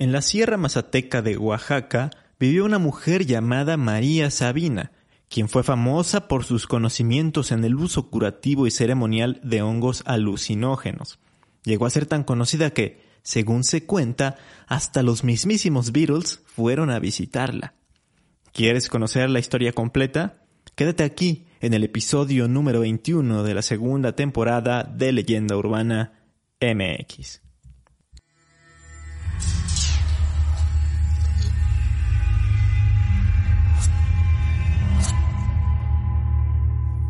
En la Sierra Mazateca de Oaxaca vivió una mujer llamada María Sabina, quien fue famosa por sus conocimientos en el uso curativo y ceremonial de hongos alucinógenos. Llegó a ser tan conocida que, según se cuenta, hasta los mismísimos Beatles fueron a visitarla. ¿Quieres conocer la historia completa? Quédate aquí en el episodio número 21 de la segunda temporada de Leyenda Urbana MX.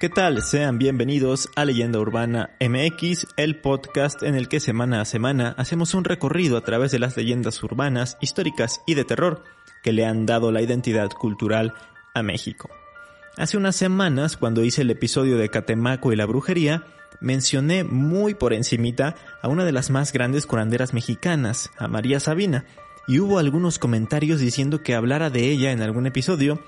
¿Qué tal? Sean bienvenidos a Leyenda Urbana MX, el podcast en el que semana a semana hacemos un recorrido a través de las leyendas urbanas, históricas y de terror que le han dado la identidad cultural a México. Hace unas semanas, cuando hice el episodio de Catemaco y la brujería, mencioné muy por encimita a una de las más grandes curanderas mexicanas, a María Sabina, y hubo algunos comentarios diciendo que hablara de ella en algún episodio,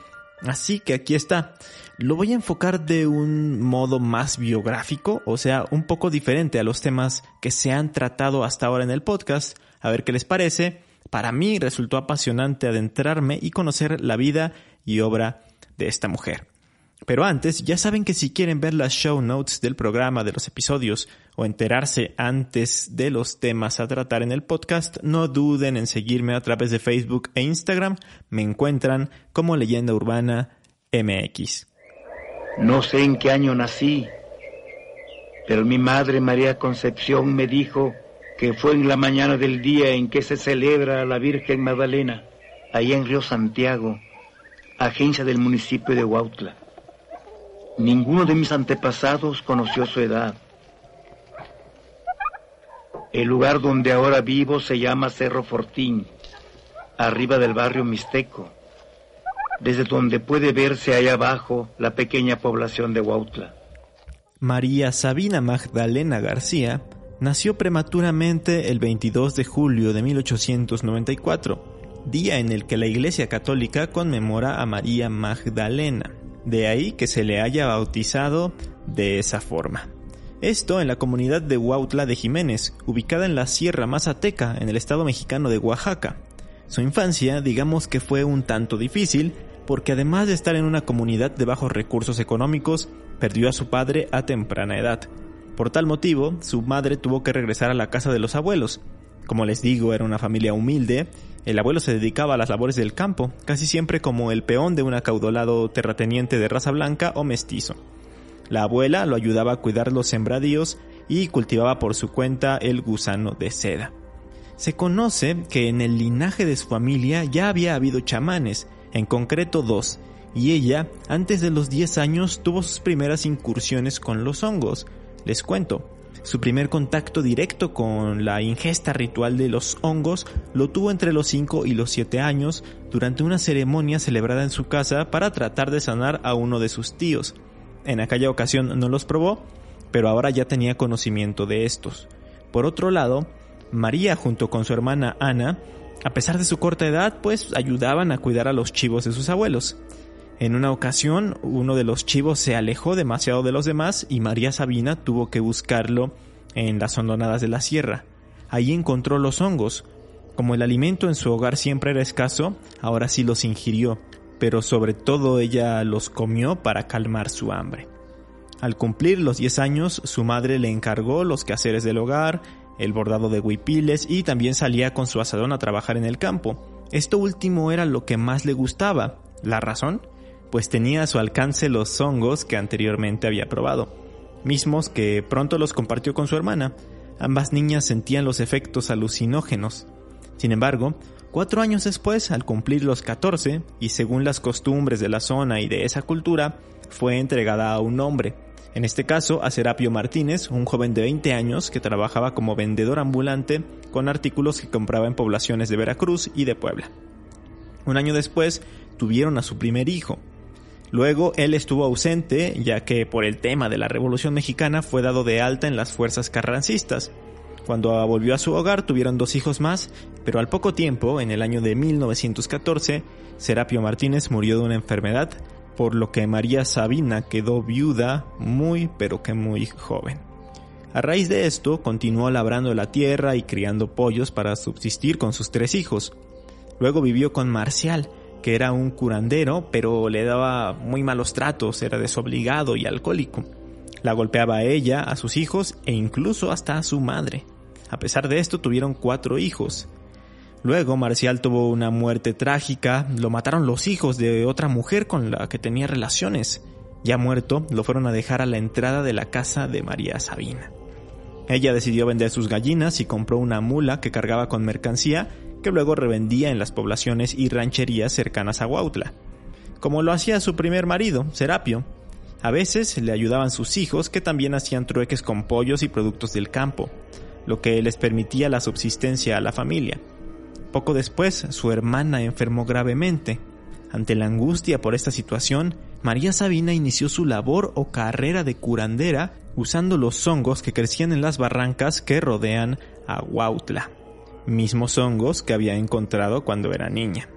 Así que aquí está. Lo voy a enfocar de un modo más biográfico, o sea, un poco diferente a los temas que se han tratado hasta ahora en el podcast. A ver qué les parece. Para mí resultó apasionante adentrarme y conocer la vida y obra de esta mujer. Pero antes, ya saben que si quieren ver las show notes del programa, de los episodios o enterarse antes de los temas a tratar en el podcast, no duden en seguirme a través de Facebook e Instagram. Me encuentran como Leyenda Urbana MX. No sé en qué año nací, pero mi madre María Concepción me dijo que fue en la mañana del día en que se celebra la Virgen Magdalena, ahí en Río Santiago, agencia del municipio de Huautla. Ninguno de mis antepasados conoció su edad. El lugar donde ahora vivo se llama Cerro Fortín, arriba del barrio Mixteco, desde donde puede verse ahí abajo la pequeña población de Huautla. María Sabina Magdalena García nació prematuramente el 22 de julio de 1894, día en el que la Iglesia Católica conmemora a María Magdalena. De ahí que se le haya bautizado de esa forma. Esto en la comunidad de Huautla de Jiménez, ubicada en la Sierra Mazateca, en el estado mexicano de Oaxaca. Su infancia, digamos que fue un tanto difícil, porque además de estar en una comunidad de bajos recursos económicos, perdió a su padre a temprana edad. Por tal motivo, su madre tuvo que regresar a la casa de los abuelos. Como les digo, era una familia humilde el abuelo se dedicaba a las labores del campo, casi siempre como el peón de un acaudolado terrateniente de raza blanca o mestizo. La abuela lo ayudaba a cuidar los sembradíos y cultivaba por su cuenta el gusano de seda. Se conoce que en el linaje de su familia ya había habido chamanes, en concreto dos, y ella, antes de los 10 años, tuvo sus primeras incursiones con los hongos. Les cuento, su primer contacto directo con la ingesta ritual de los hongos lo tuvo entre los 5 y los 7 años durante una ceremonia celebrada en su casa para tratar de sanar a uno de sus tíos. En aquella ocasión no los probó, pero ahora ya tenía conocimiento de estos. Por otro lado, María junto con su hermana Ana, a pesar de su corta edad, pues ayudaban a cuidar a los chivos de sus abuelos. En una ocasión, uno de los chivos se alejó demasiado de los demás y María Sabina tuvo que buscarlo en las hondonadas de la sierra. Allí encontró los hongos. Como el alimento en su hogar siempre era escaso, ahora sí los ingirió, pero sobre todo ella los comió para calmar su hambre. Al cumplir los 10 años, su madre le encargó los quehaceres del hogar, el bordado de huipiles y también salía con su asadón a trabajar en el campo. Esto último era lo que más le gustaba. ¿La razón? pues tenía a su alcance los hongos que anteriormente había probado, mismos que pronto los compartió con su hermana. Ambas niñas sentían los efectos alucinógenos. Sin embargo, cuatro años después, al cumplir los 14, y según las costumbres de la zona y de esa cultura, fue entregada a un hombre, en este caso a Serapio Martínez, un joven de 20 años que trabajaba como vendedor ambulante con artículos que compraba en poblaciones de Veracruz y de Puebla. Un año después tuvieron a su primer hijo, Luego él estuvo ausente, ya que por el tema de la Revolución Mexicana fue dado de alta en las fuerzas carrancistas. Cuando volvió a su hogar tuvieron dos hijos más, pero al poco tiempo, en el año de 1914, Serapio Martínez murió de una enfermedad, por lo que María Sabina quedó viuda muy pero que muy joven. A raíz de esto, continuó labrando la tierra y criando pollos para subsistir con sus tres hijos. Luego vivió con Marcial, que era un curandero, pero le daba muy malos tratos, era desobligado y alcohólico. La golpeaba a ella, a sus hijos e incluso hasta a su madre. A pesar de esto tuvieron cuatro hijos. Luego Marcial tuvo una muerte trágica, lo mataron los hijos de otra mujer con la que tenía relaciones. Ya muerto, lo fueron a dejar a la entrada de la casa de María Sabina. Ella decidió vender sus gallinas y compró una mula que cargaba con mercancía que luego revendía en las poblaciones y rancherías cercanas a Huautla, como lo hacía su primer marido, Serapio. A veces le ayudaban sus hijos que también hacían trueques con pollos y productos del campo, lo que les permitía la subsistencia a la familia. Poco después, su hermana enfermó gravemente. Ante la angustia por esta situación, María Sabina inició su labor o carrera de curandera usando los hongos que crecían en las barrancas que rodean a Huautla mismos hongos que había encontrado cuando era niña.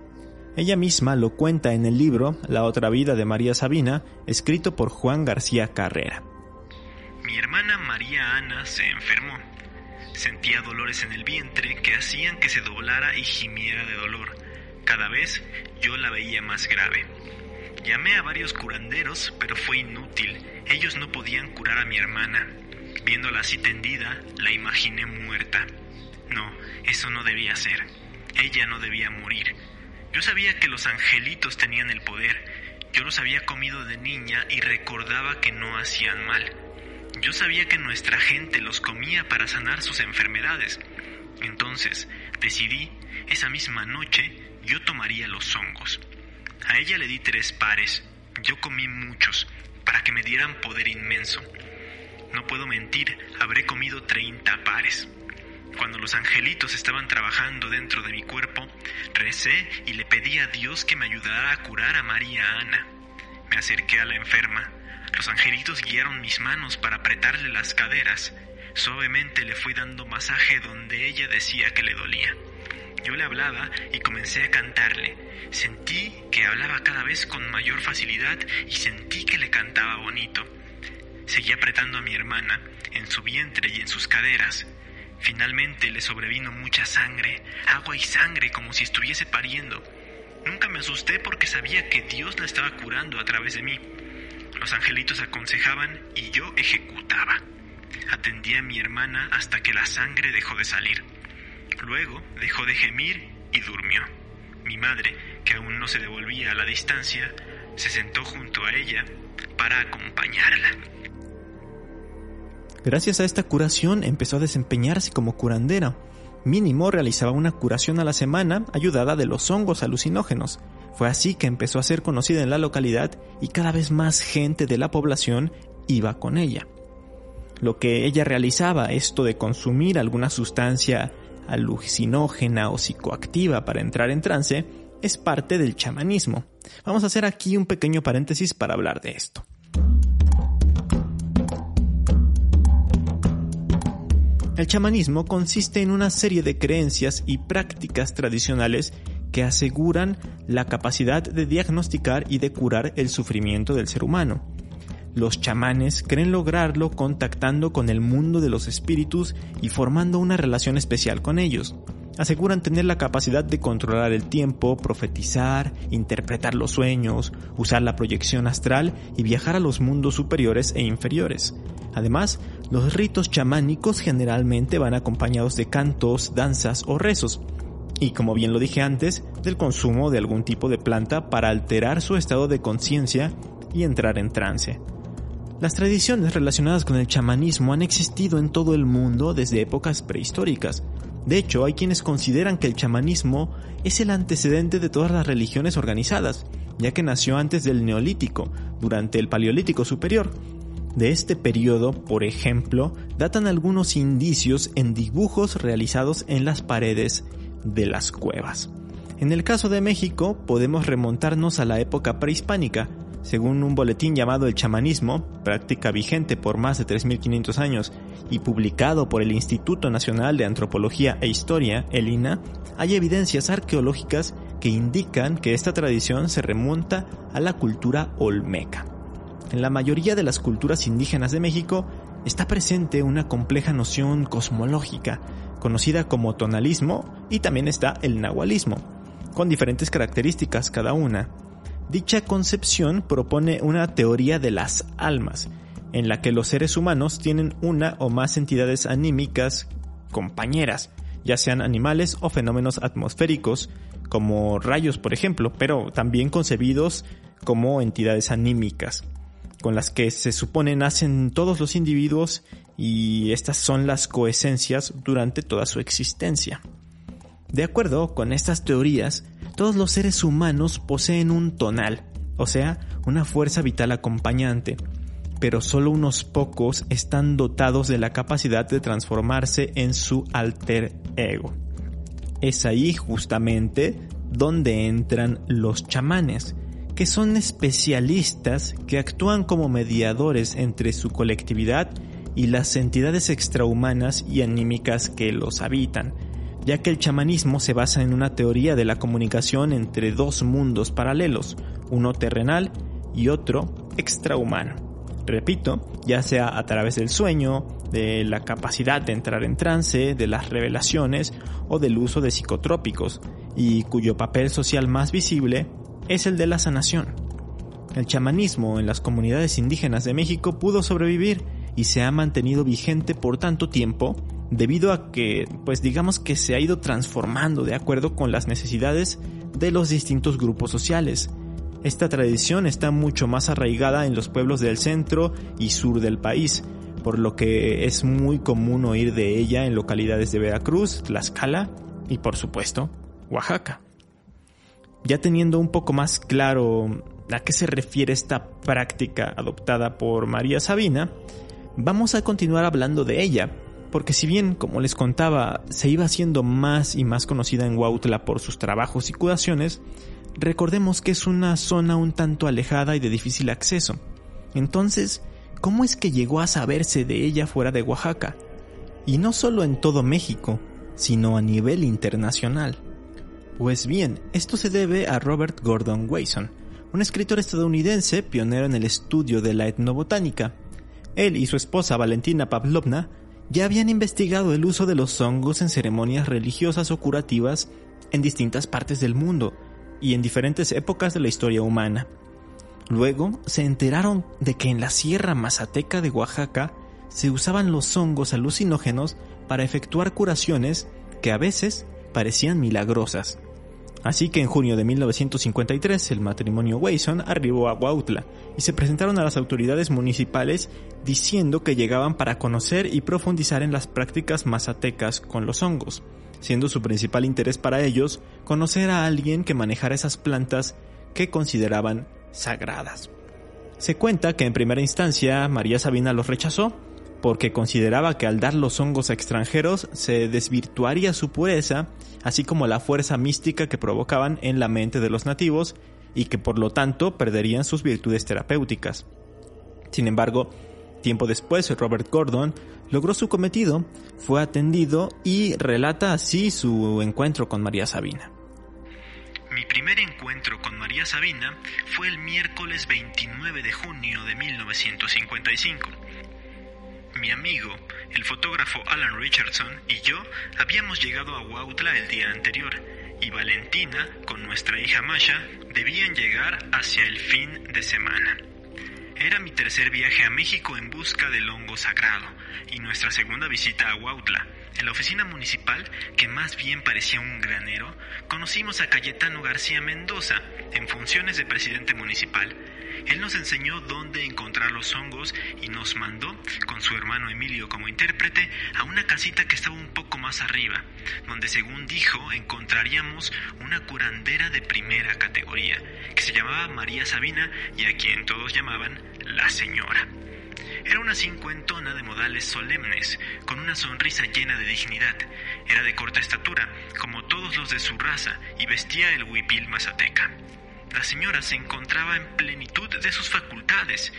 Ella misma lo cuenta en el libro La otra vida de María Sabina, escrito por Juan García Carrera. Mi hermana María Ana se enfermó. Sentía dolores en el vientre que hacían que se doblara y gimiera de dolor. Cada vez yo la veía más grave. Llamé a varios curanderos, pero fue inútil. Ellos no podían curar a mi hermana. Viéndola así tendida, la imaginé muerta. No, eso no debía ser. Ella no debía morir. Yo sabía que los angelitos tenían el poder. Yo los había comido de niña y recordaba que no hacían mal. Yo sabía que nuestra gente los comía para sanar sus enfermedades. Entonces decidí, esa misma noche, yo tomaría los hongos. A ella le di tres pares. Yo comí muchos, para que me dieran poder inmenso. No puedo mentir, habré comido 30 pares. Cuando los angelitos estaban trabajando dentro de mi cuerpo, recé y le pedí a Dios que me ayudara a curar a María Ana. Me acerqué a la enferma. Los angelitos guiaron mis manos para apretarle las caderas. Suavemente le fui dando masaje donde ella decía que le dolía. Yo le hablaba y comencé a cantarle. Sentí que hablaba cada vez con mayor facilidad y sentí que le cantaba bonito. Seguí apretando a mi hermana en su vientre y en sus caderas. Finalmente le sobrevino mucha sangre, agua y sangre como si estuviese pariendo. Nunca me asusté porque sabía que Dios la estaba curando a través de mí. Los angelitos aconsejaban y yo ejecutaba. Atendí a mi hermana hasta que la sangre dejó de salir. Luego dejó de gemir y durmió. Mi madre, que aún no se devolvía a la distancia, se sentó junto a ella para acompañarla. Gracias a esta curación empezó a desempeñarse como curandera. Mínimo realizaba una curación a la semana ayudada de los hongos alucinógenos. Fue así que empezó a ser conocida en la localidad y cada vez más gente de la población iba con ella. Lo que ella realizaba, esto de consumir alguna sustancia alucinógena o psicoactiva para entrar en trance, es parte del chamanismo. Vamos a hacer aquí un pequeño paréntesis para hablar de esto. El chamanismo consiste en una serie de creencias y prácticas tradicionales que aseguran la capacidad de diagnosticar y de curar el sufrimiento del ser humano. Los chamanes creen lograrlo contactando con el mundo de los espíritus y formando una relación especial con ellos. Aseguran tener la capacidad de controlar el tiempo, profetizar, interpretar los sueños, usar la proyección astral y viajar a los mundos superiores e inferiores. Además, los ritos chamánicos generalmente van acompañados de cantos, danzas o rezos, y como bien lo dije antes, del consumo de algún tipo de planta para alterar su estado de conciencia y entrar en trance. Las tradiciones relacionadas con el chamanismo han existido en todo el mundo desde épocas prehistóricas. De hecho, hay quienes consideran que el chamanismo es el antecedente de todas las religiones organizadas, ya que nació antes del Neolítico, durante el Paleolítico Superior, de este periodo, por ejemplo, datan algunos indicios en dibujos realizados en las paredes de las cuevas. En el caso de México, podemos remontarnos a la época prehispánica, Según un boletín llamado El chamanismo, práctica vigente por más de 3.500 años y publicado por el Instituto Nacional de Antropología e Historia, el INA, hay evidencias arqueológicas que indican que esta tradición se remonta a la cultura olmeca. En la mayoría de las culturas indígenas de México está presente una compleja noción cosmológica, conocida como tonalismo, y también está el nahualismo, con diferentes características cada una. Dicha concepción propone una teoría de las almas, en la que los seres humanos tienen una o más entidades anímicas compañeras, ya sean animales o fenómenos atmosféricos, como rayos por ejemplo, pero también concebidos como entidades anímicas, con las que se supone nacen todos los individuos y estas son las coesencias durante toda su existencia. De acuerdo con estas teorías, todos los seres humanos poseen un tonal, o sea, una fuerza vital acompañante, pero solo unos pocos están dotados de la capacidad de transformarse en su alter ego. Es ahí justamente donde entran los chamanes, que son especialistas que actúan como mediadores entre su colectividad y las entidades extrahumanas y anímicas que los habitan, ya que el chamanismo se basa en una teoría de la comunicación entre dos mundos paralelos, uno terrenal y otro extrahumano. Repito, ya sea a través del sueño, de la capacidad de entrar en trance, de las revelaciones o del uso de psicotrópicos, y cuyo papel social más visible es el de la sanación. El chamanismo en las comunidades indígenas de México pudo sobrevivir y se ha mantenido vigente por tanto tiempo debido a que, pues digamos que se ha ido transformando de acuerdo con las necesidades de los distintos grupos sociales. Esta tradición está mucho más arraigada en los pueblos del centro y sur del país, por lo que es muy común oír de ella en localidades de Veracruz, Tlaxcala y por supuesto Oaxaca. Ya teniendo un poco más claro a qué se refiere esta práctica adoptada por María Sabina, vamos a continuar hablando de ella, porque si bien, como les contaba, se iba haciendo más y más conocida en Huautla por sus trabajos y curaciones, recordemos que es una zona un tanto alejada y de difícil acceso. Entonces, ¿cómo es que llegó a saberse de ella fuera de Oaxaca? Y no solo en todo México, sino a nivel internacional. Pues bien, esto se debe a Robert Gordon Wasson, un escritor estadounidense pionero en el estudio de la etnobotánica. Él y su esposa Valentina Pavlovna ya habían investigado el uso de los hongos en ceremonias religiosas o curativas en distintas partes del mundo y en diferentes épocas de la historia humana. Luego se enteraron de que en la Sierra Mazateca de Oaxaca se usaban los hongos alucinógenos para efectuar curaciones que a veces parecían milagrosas. Así que en junio de 1953 el matrimonio Wason arribó a Huautla y se presentaron a las autoridades municipales diciendo que llegaban para conocer y profundizar en las prácticas mazatecas con los hongos, siendo su principal interés para ellos conocer a alguien que manejara esas plantas que consideraban sagradas. Se cuenta que en primera instancia María Sabina los rechazó porque consideraba que al dar los hongos a extranjeros se desvirtuaría su pureza, así como la fuerza mística que provocaban en la mente de los nativos y que por lo tanto perderían sus virtudes terapéuticas. Sin embargo, tiempo después Robert Gordon logró su cometido, fue atendido y relata así su encuentro con María Sabina. Mi primer encuentro con María Sabina fue el miércoles 29 de junio de 1955 mi amigo, el fotógrafo Alan Richardson y yo habíamos llegado a Huautla el día anterior y Valentina, con nuestra hija Masha, debían llegar hacia el fin de semana. Era mi tercer viaje a México en busca del hongo sagrado y nuestra segunda visita a Huautla. En la oficina municipal, que más bien parecía un granero, conocimos a Cayetano García Mendoza, en funciones de presidente municipal, él nos enseñó dónde encontrar los hongos y nos mandó, con su hermano Emilio como intérprete, a una casita que estaba un poco más arriba, donde según dijo encontraríamos una curandera de primera categoría, que se llamaba María Sabina y a quien todos llamaban la señora. Era una cincuentona de modales solemnes, con una sonrisa llena de dignidad. Era de corta estatura, como todos los de su raza, y vestía el huipil mazateca. La señora se encontraba en plenitud de sus facultades.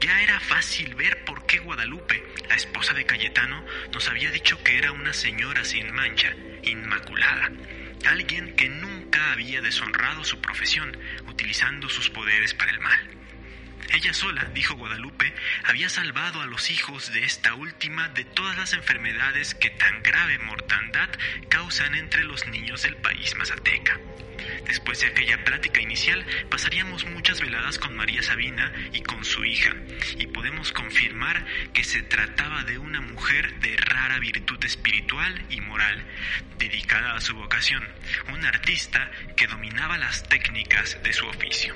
Ya era fácil ver por qué Guadalupe, la esposa de Cayetano, nos había dicho que era una señora sin mancha, inmaculada, alguien que nunca había deshonrado su profesión, utilizando sus poderes para el mal. Ella sola, dijo Guadalupe, había salvado a los hijos de esta última de todas las enfermedades que tan grave mortandad causan entre los niños del país mazateca. Después de aquella plática inicial, pasaríamos muchas veladas con María Sabina y con su hija, y podemos confirmar que se trataba de una mujer de rara virtud espiritual y moral, dedicada a su vocación, un artista que dominaba las técnicas de su oficio.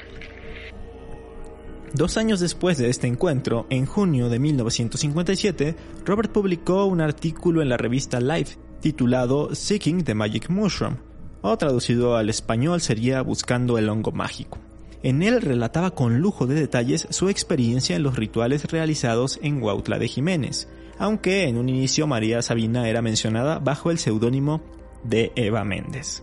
Dos años después de este encuentro, en junio de 1957, Robert publicó un artículo en la revista Life titulado Seeking the Magic Mushroom, o traducido al español sería Buscando el hongo mágico. En él relataba con lujo de detalles su experiencia en los rituales realizados en Huautla de Jiménez, aunque en un inicio María Sabina era mencionada bajo el seudónimo de Eva Méndez.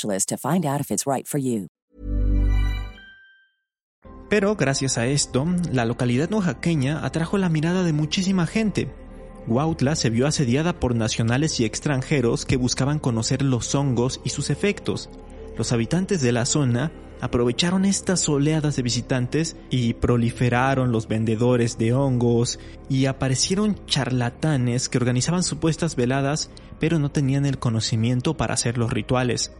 to find out if it's right for you. Pero gracias a esto, la localidad oaxaqueña atrajo la mirada de muchísima gente. Huautla se vio asediada por nacionales y extranjeros que buscaban conocer los hongos y sus efectos. Los habitantes de la zona aprovecharon estas oleadas de visitantes y proliferaron los vendedores de hongos y aparecieron charlatanes que organizaban supuestas veladas pero no tenían el conocimiento para hacer los rituales.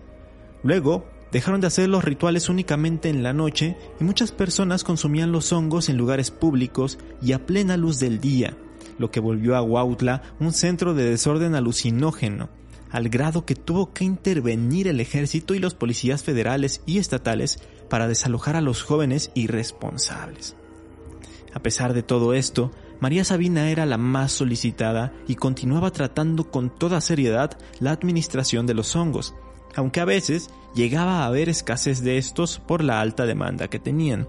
Luego, dejaron de hacer los rituales únicamente en la noche y muchas personas consumían los hongos en lugares públicos y a plena luz del día, lo que volvió a Huautla un centro de desorden alucinógeno, al grado que tuvo que intervenir el ejército y los policías federales y estatales para desalojar a los jóvenes irresponsables. A pesar de todo esto, María Sabina era la más solicitada y continuaba tratando con toda seriedad la administración de los hongos, aunque a veces llegaba a haber escasez de estos por la alta demanda que tenían.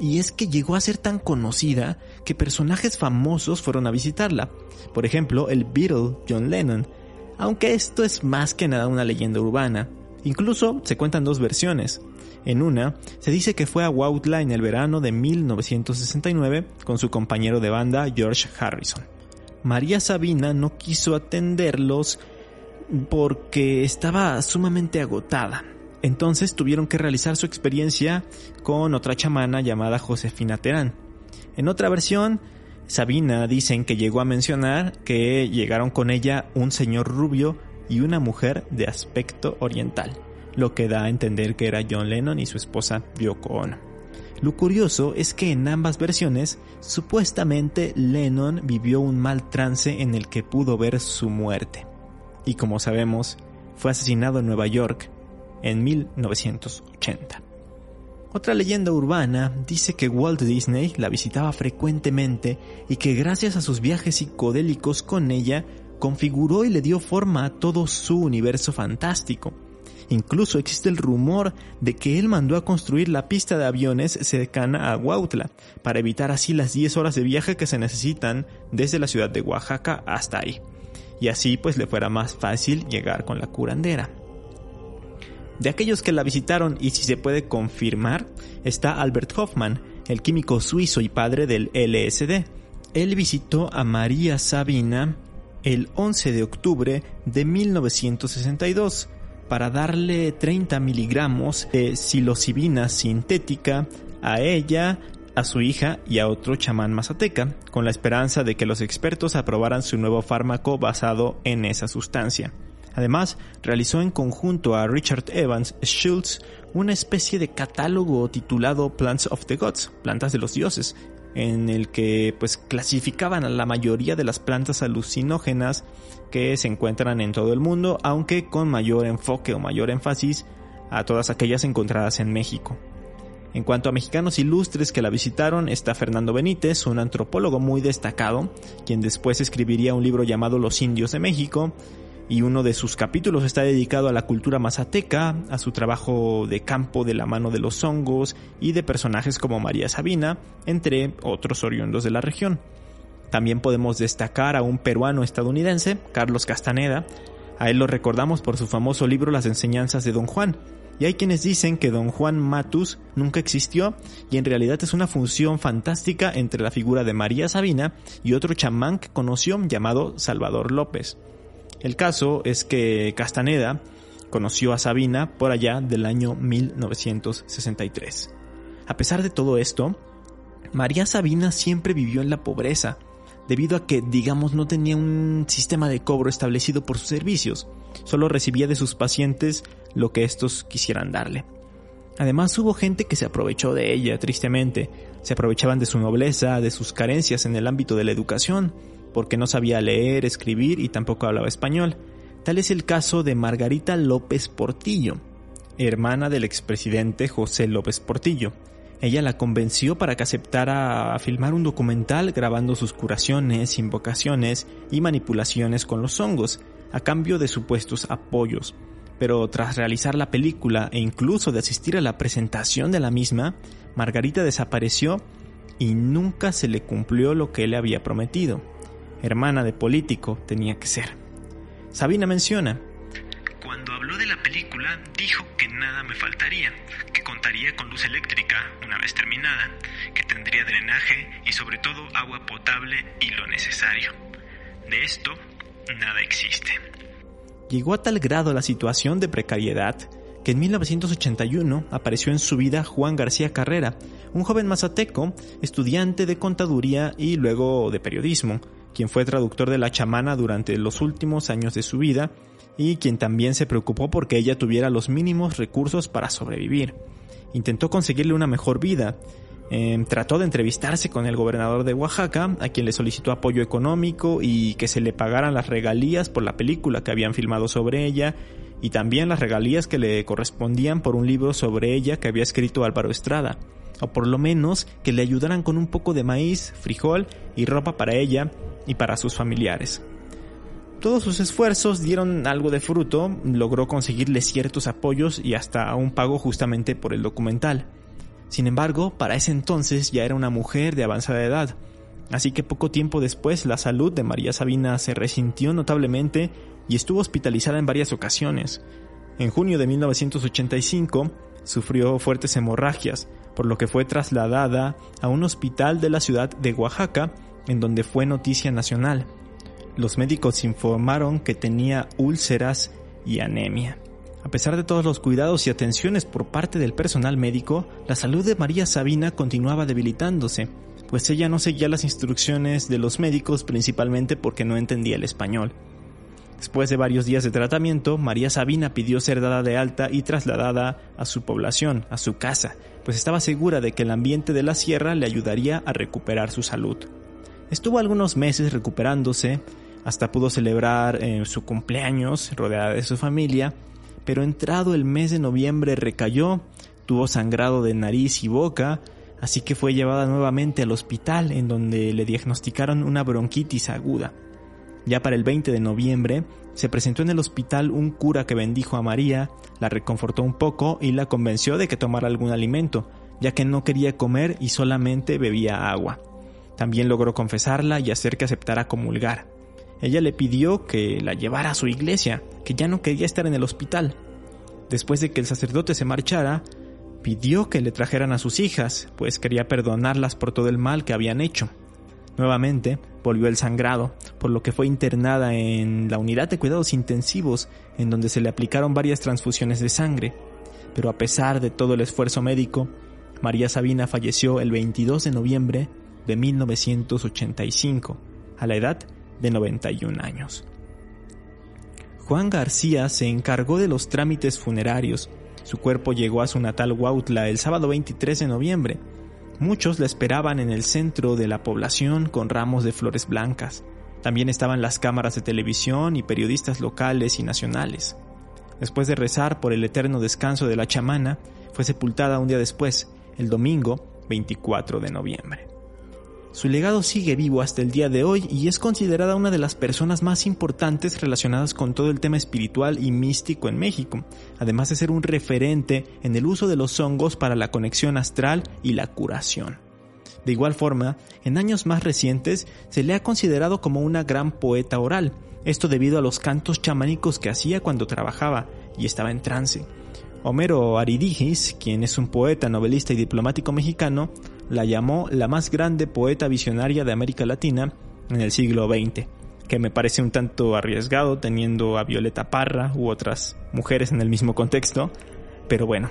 Y es que llegó a ser tan conocida que personajes famosos fueron a visitarla, por ejemplo el Beatle John Lennon, aunque esto es más que nada una leyenda urbana. Incluso se cuentan dos versiones. En una, se dice que fue a Woutla en el verano de 1969 con su compañero de banda George Harrison. María Sabina no quiso atenderlos porque estaba sumamente agotada. Entonces tuvieron que realizar su experiencia con otra chamana llamada Josefina Terán. En otra versión, Sabina dicen que llegó a mencionar que llegaron con ella un señor rubio y una mujer de aspecto oriental, lo que da a entender que era John Lennon y su esposa Yoko Ono. Lo curioso es que en ambas versiones, supuestamente Lennon vivió un mal trance en el que pudo ver su muerte y como sabemos, fue asesinado en Nueva York en 1980. Otra leyenda urbana dice que Walt Disney la visitaba frecuentemente y que gracias a sus viajes psicodélicos con ella, configuró y le dio forma a todo su universo fantástico. Incluso existe el rumor de que él mandó a construir la pista de aviones cercana a Huautla, para evitar así las 10 horas de viaje que se necesitan desde la ciudad de Oaxaca hasta ahí y así pues le fuera más fácil llegar con la curandera. De aquellos que la visitaron y si se puede confirmar, está Albert Hoffman, el químico suizo y padre del LSD. Él visitó a María Sabina el 11 de octubre de 1962 para darle 30 miligramos de psilocibina sintética a ella, a su hija y a otro chamán mazateca, con la esperanza de que los expertos aprobaran su nuevo fármaco basado en esa sustancia. Además, realizó en conjunto a Richard Evans Schultz una especie de catálogo titulado Plants of the Gods, plantas de los dioses, en el que pues clasificaban a la mayoría de las plantas alucinógenas que se encuentran en todo el mundo, aunque con mayor enfoque o mayor énfasis a todas aquellas encontradas en México. En cuanto a mexicanos ilustres que la visitaron, está Fernando Benítez, un antropólogo muy destacado, quien después escribiría un libro llamado Los Indios de México, y uno de sus capítulos está dedicado a la cultura mazateca, a su trabajo de campo de la mano de los hongos y de personajes como María Sabina, entre otros oriundos de la región. También podemos destacar a un peruano estadounidense, Carlos Castaneda. A él lo recordamos por su famoso libro Las enseñanzas de Don Juan. Y hay quienes dicen que Don Juan Matus nunca existió y en realidad es una función fantástica entre la figura de María Sabina y otro chamán que conoció llamado Salvador López. El caso es que Castaneda conoció a Sabina por allá del año 1963. A pesar de todo esto, María Sabina siempre vivió en la pobreza, debido a que, digamos, no tenía un sistema de cobro establecido por sus servicios, solo recibía de sus pacientes lo que estos quisieran darle. Además hubo gente que se aprovechó de ella, tristemente, se aprovechaban de su nobleza, de sus carencias en el ámbito de la educación, porque no sabía leer, escribir y tampoco hablaba español. Tal es el caso de Margarita López Portillo, hermana del expresidente José López Portillo. Ella la convenció para que aceptara filmar un documental grabando sus curaciones, invocaciones y manipulaciones con los hongos, a cambio de supuestos apoyos. Pero tras realizar la película e incluso de asistir a la presentación de la misma, Margarita desapareció y nunca se le cumplió lo que él le había prometido hermana de político, tenía que ser. Sabina menciona, Cuando habló de la película, dijo que nada me faltaría, que contaría con luz eléctrica una vez terminada, que tendría drenaje y sobre todo agua potable y lo necesario. De esto, nada existe. Llegó a tal grado la situación de precariedad que en 1981 apareció en su vida Juan García Carrera, un joven mazateco, estudiante de contaduría y luego de periodismo, quien fue traductor de la chamana durante los últimos años de su vida y quien también se preocupó porque ella tuviera los mínimos recursos para sobrevivir. Intentó conseguirle una mejor vida. Em, trató de entrevistarse con el gobernador de Oaxaca, a quien le solicitó apoyo económico y que se le pagaran las regalías por la película que habían filmado sobre ella y también las regalías que le correspondían por un libro sobre ella que había escrito Álvaro Estrada, o por lo menos que le ayudaran con un poco de maíz, frijol y ropa para ella y para sus familiares. Todos sus esfuerzos dieron algo de fruto, logró conseguirle ciertos apoyos y hasta un pago justamente por el documental. Sin embargo, para ese entonces ya era una mujer de avanzada edad, así que poco tiempo después la salud de María Sabina se resintió notablemente y estuvo hospitalizada en varias ocasiones. En junio de 1985 sufrió fuertes hemorragias, por lo que fue trasladada a un hospital de la ciudad de Oaxaca en donde fue noticia nacional. Los médicos informaron que tenía úlceras y anemia. A pesar de todos los cuidados y atenciones por parte del personal médico, la salud de María Sabina continuaba debilitándose, pues ella no seguía las instrucciones de los médicos principalmente porque no entendía el español. Después de varios días de tratamiento, María Sabina pidió ser dada de alta y trasladada a su población, a su casa, pues estaba segura de que el ambiente de la sierra le ayudaría a recuperar su salud. Estuvo algunos meses recuperándose, hasta pudo celebrar eh, su cumpleaños rodeada de su familia, pero entrado el mes de noviembre recayó, tuvo sangrado de nariz y boca, así que fue llevada nuevamente al hospital en donde le diagnosticaron una bronquitis aguda. Ya para el 20 de noviembre se presentó en el hospital un cura que bendijo a María, la reconfortó un poco y la convenció de que tomara algún alimento, ya que no quería comer y solamente bebía agua. También logró confesarla y hacer que aceptara comulgar. Ella le pidió que la llevara a su iglesia, que ya no quería estar en el hospital. Después de que el sacerdote se marchara, pidió que le trajeran a sus hijas, pues quería perdonarlas por todo el mal que habían hecho. Nuevamente volvió el sangrado, por lo que fue internada en la unidad de cuidados intensivos, en donde se le aplicaron varias transfusiones de sangre. Pero a pesar de todo el esfuerzo médico, María Sabina falleció el 22 de noviembre de 1985, a la edad de 91 años. Juan García se encargó de los trámites funerarios. Su cuerpo llegó a su natal Huautla el sábado 23 de noviembre. Muchos la esperaban en el centro de la población con ramos de flores blancas. También estaban las cámaras de televisión y periodistas locales y nacionales. Después de rezar por el eterno descanso de la chamana, fue sepultada un día después, el domingo 24 de noviembre. Su legado sigue vivo hasta el día de hoy y es considerada una de las personas más importantes relacionadas con todo el tema espiritual y místico en México, además de ser un referente en el uso de los hongos para la conexión astral y la curación. De igual forma, en años más recientes se le ha considerado como una gran poeta oral, esto debido a los cantos chamánicos que hacía cuando trabajaba y estaba en trance. Homero Aridigis, quien es un poeta, novelista y diplomático mexicano, la llamó la más grande poeta visionaria de América Latina en el siglo XX, que me parece un tanto arriesgado teniendo a Violeta Parra u otras mujeres en el mismo contexto, pero bueno.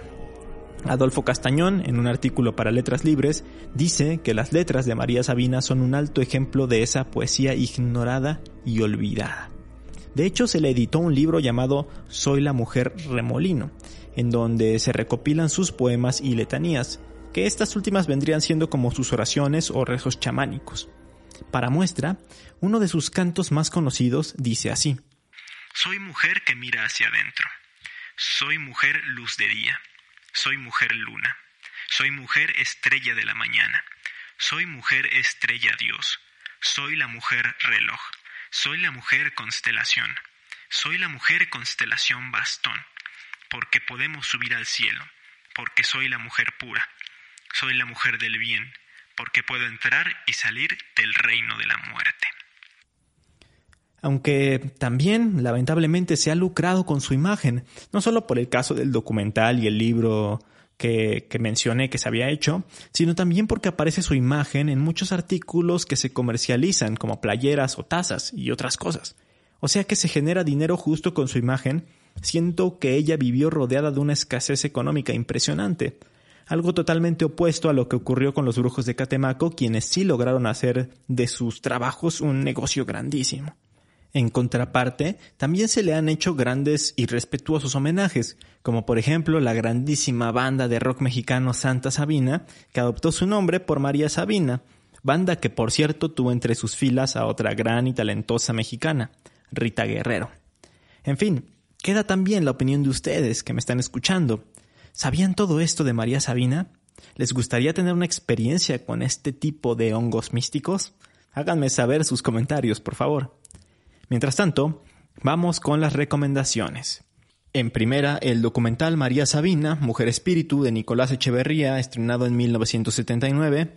Adolfo Castañón, en un artículo para Letras Libres, dice que las letras de María Sabina son un alto ejemplo de esa poesía ignorada y olvidada. De hecho, se le editó un libro llamado Soy la mujer remolino, en donde se recopilan sus poemas y letanías, que estas últimas vendrían siendo como sus oraciones o rezos chamánicos. Para muestra, uno de sus cantos más conocidos dice así. Soy mujer que mira hacia adentro. Soy mujer luz de día. Soy mujer luna. Soy mujer estrella de la mañana. Soy mujer estrella Dios. Soy la mujer reloj. Soy la mujer constelación. Soy la mujer constelación bastón. Porque podemos subir al cielo. Porque soy la mujer pura soy la mujer del bien, porque puedo entrar y salir del reino de la muerte. Aunque también, lamentablemente, se ha lucrado con su imagen, no solo por el caso del documental y el libro que, que, mencioné que se había hecho, sino también porque aparece su imagen en muchos artículos que se comercializan, como playeras o tazas y otras cosas. O sea que se genera dinero justo con su imagen, siento que ella vivió rodeada de una escasez económica impresionante algo totalmente opuesto a lo que ocurrió con los brujos de Catemaco, quienes sí lograron hacer de sus trabajos un negocio grandísimo. En contraparte, también se le han hecho grandes y respetuosos homenajes, como por ejemplo la grandísima banda de rock mexicano Santa Sabina, que adoptó su nombre por María Sabina, banda que por cierto tuvo entre sus filas a otra gran y talentosa mexicana, Rita Guerrero. En fin, queda también la opinión de ustedes que me están escuchando. ¿Sabían todo esto de María Sabina? ¿Les gustaría tener una experiencia con este tipo de hongos místicos? Háganme saber sus comentarios, por favor. Mientras tanto, vamos con las recomendaciones. En primera, el documental María Sabina, Mujer Espíritu, de Nicolás Echeverría, estrenado en 1979.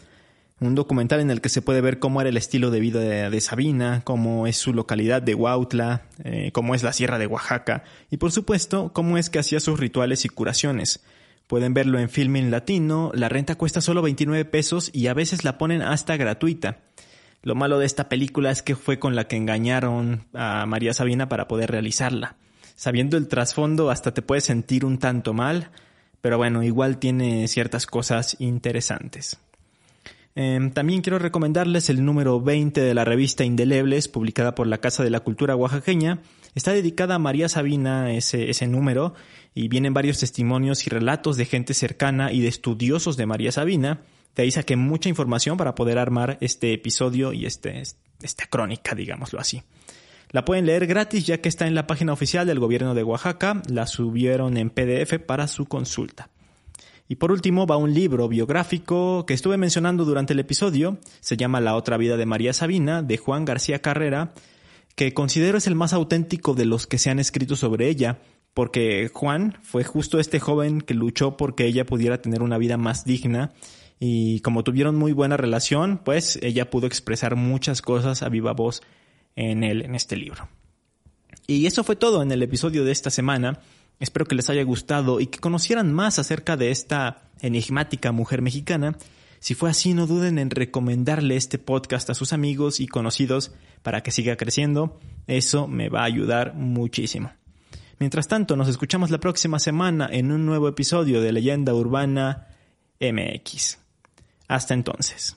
Un documental en el que se puede ver cómo era el estilo de vida de, Sabina, cómo es su localidad de Huautla, eh, cómo es la sierra de Oaxaca y por supuesto cómo es que hacía sus rituales y curaciones. Pueden verlo en Filming Latino, la renta cuesta solo 29 pesos y a veces la ponen hasta gratuita. Lo malo de esta película es que fue con la que engañaron a María Sabina para poder realizarla. Sabiendo el trasfondo hasta te puedes sentir un tanto mal, pero bueno, igual tiene ciertas cosas interesantes. Em, también quiero recomendarles el número 20 de la revista Indelebles, publicada por la Casa de la Cultura Oaxaqueña. Está dedicada a María Sabina ese, ese número y vienen varios testimonios y relatos de gente cercana y de estudiosos de María Sabina. De ahí saqué mucha información para poder armar este episodio y este, esta crónica, digámoslo así. La pueden leer gratis ya que está en la página oficial del gobierno de Oaxaca. La subieron en PDF para su consulta. Y por último va un libro biográfico que estuve mencionando durante el episodio, se llama La otra vida de María Sabina, de Juan García Carrera, que considero es el más auténtico de los que se han escrito sobre ella, porque Juan fue justo este joven que luchó porque ella pudiera tener una vida más digna y como tuvieron muy buena relación, pues ella pudo expresar muchas cosas a viva voz en, el, en este libro. Y eso fue todo en el episodio de esta semana. Espero que les haya gustado y que conocieran más acerca de esta enigmática mujer mexicana. Si fue así, no duden en recomendarle este podcast a sus amigos y conocidos para que siga creciendo. Eso me va a ayudar muchísimo. Mientras tanto, nos escuchamos la próxima semana en un nuevo episodio de Leyenda Urbana MX. Hasta entonces.